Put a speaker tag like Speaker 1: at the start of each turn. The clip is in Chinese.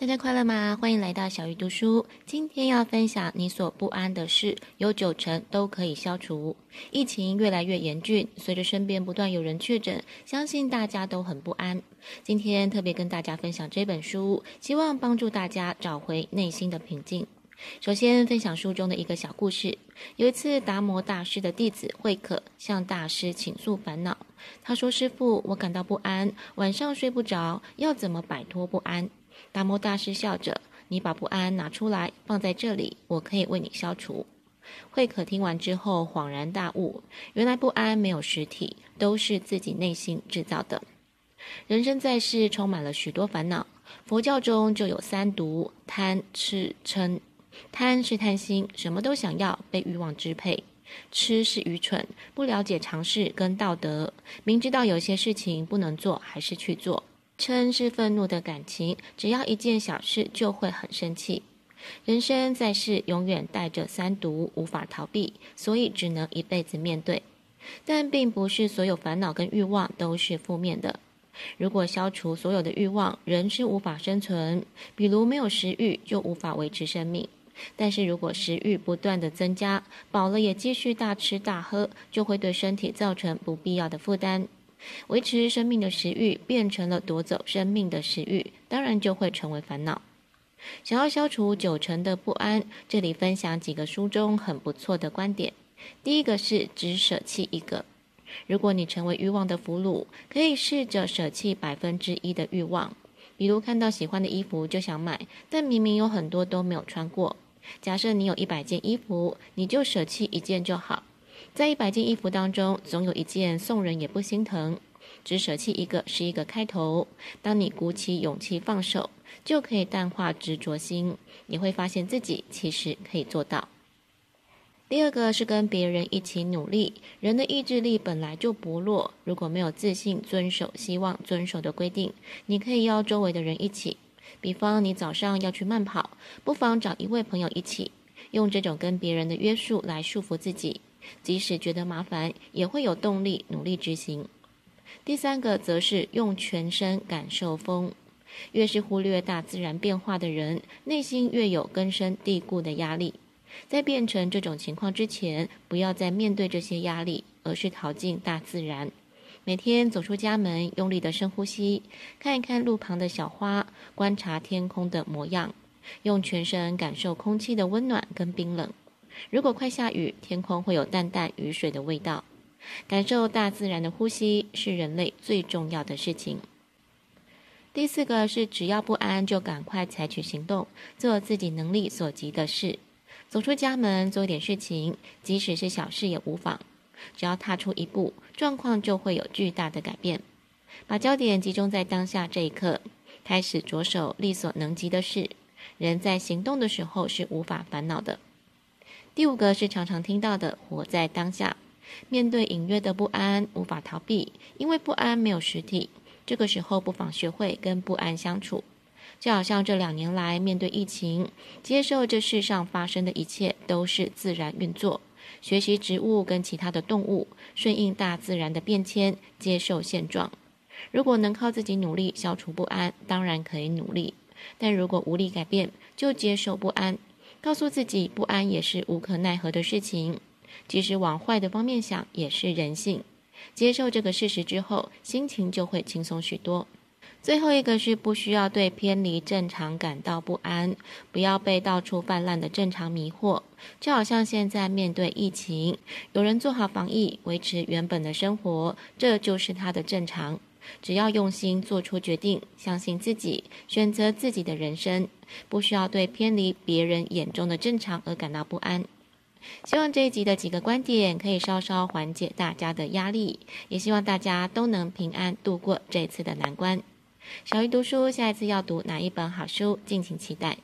Speaker 1: 大家快乐吗？欢迎来到小鱼读书。今天要分享你所不安的事，有九成都可以消除。疫情越来越严峻，随着身边不断有人确诊，相信大家都很不安。今天特别跟大家分享这本书，希望帮助大家找回内心的平静。首先分享书中的一个小故事。有一次，达摩大师的弟子慧可向大师倾诉烦恼。他说：“师傅，我感到不安，晚上睡不着，要怎么摆脱不安？”达摩大师笑着：“你把不安拿出来，放在这里，我可以为你消除。”慧可听完之后恍然大悟：原来不安没有实体，都是自己内心制造的。人生在世，充满了许多烦恼。佛教中就有三毒：贪、痴、嗔。贪是贪心，什么都想要，被欲望支配；痴是愚蠢，不了解常识跟道德，明知道有些事情不能做，还是去做。嗔是愤怒的感情，只要一件小事就会很生气。人生在世，永远带着三毒，无法逃避，所以只能一辈子面对。但并不是所有烦恼跟欲望都是负面的。如果消除所有的欲望，人是无法生存。比如没有食欲，就无法维持生命。但是如果食欲不断的增加，饱了也继续大吃大喝，就会对身体造成不必要的负担。维持生命的食欲变成了夺走生命的食欲，当然就会成为烦恼。想要消除九成的不安，这里分享几个书中很不错的观点。第一个是只舍弃一个。如果你成为欲望的俘虏，可以试着舍弃百分之一的欲望。比如看到喜欢的衣服就想买，但明明有很多都没有穿过。假设你有一百件衣服，你就舍弃一件就好。在一百件衣服当中，总有一件送人也不心疼。只舍弃一个是一个开头。当你鼓起勇气放手，就可以淡化执着心。你会发现自己其实可以做到。第二个是跟别人一起努力。人的意志力本来就薄弱，如果没有自信遵守希望遵守的规定，你可以邀周围的人一起。比方你早上要去慢跑，不妨找一位朋友一起，用这种跟别人的约束来束缚自己。即使觉得麻烦，也会有动力努力执行。第三个则是用全身感受风。越是忽略大自然变化的人，内心越有根深蒂固的压力。在变成这种情况之前，不要再面对这些压力，而是逃进大自然。每天走出家门，用力的深呼吸，看一看路旁的小花，观察天空的模样，用全身感受空气的温暖跟冰冷。如果快下雨，天空会有淡淡雨水的味道。感受大自然的呼吸是人类最重要的事情。第四个是，只要不安，就赶快采取行动，做自己能力所及的事。走出家门，做一点事情，即使是小事也无妨。只要踏出一步，状况就会有巨大的改变。把焦点集中在当下这一刻，开始着手力所能及的事。人在行动的时候是无法烦恼的。第五个是常常听到的“活在当下”，面对隐约的不安，无法逃避，因为不安没有实体。这个时候不妨学会跟不安相处，就好像这两年来面对疫情，接受这世上发生的一切都是自然运作，学习植物跟其他的动物，顺应大自然的变迁，接受现状。如果能靠自己努力消除不安，当然可以努力；但如果无力改变，就接受不安。告诉自己，不安也是无可奈何的事情，即使往坏的方面想，也是人性。接受这个事实之后，心情就会轻松许多。最后一个是不需要对偏离正常感到不安，不要被到处泛滥的正常迷惑。就好像现在面对疫情，有人做好防疫，维持原本的生活，这就是他的正常。只要用心做出决定，相信自己，选择自己的人生，不需要对偏离别人眼中的正常而感到不安。希望这一集的几个观点可以稍稍缓解大家的压力，也希望大家都能平安度过这次的难关。小鱼读书，下一次要读哪一本好书，敬请期待。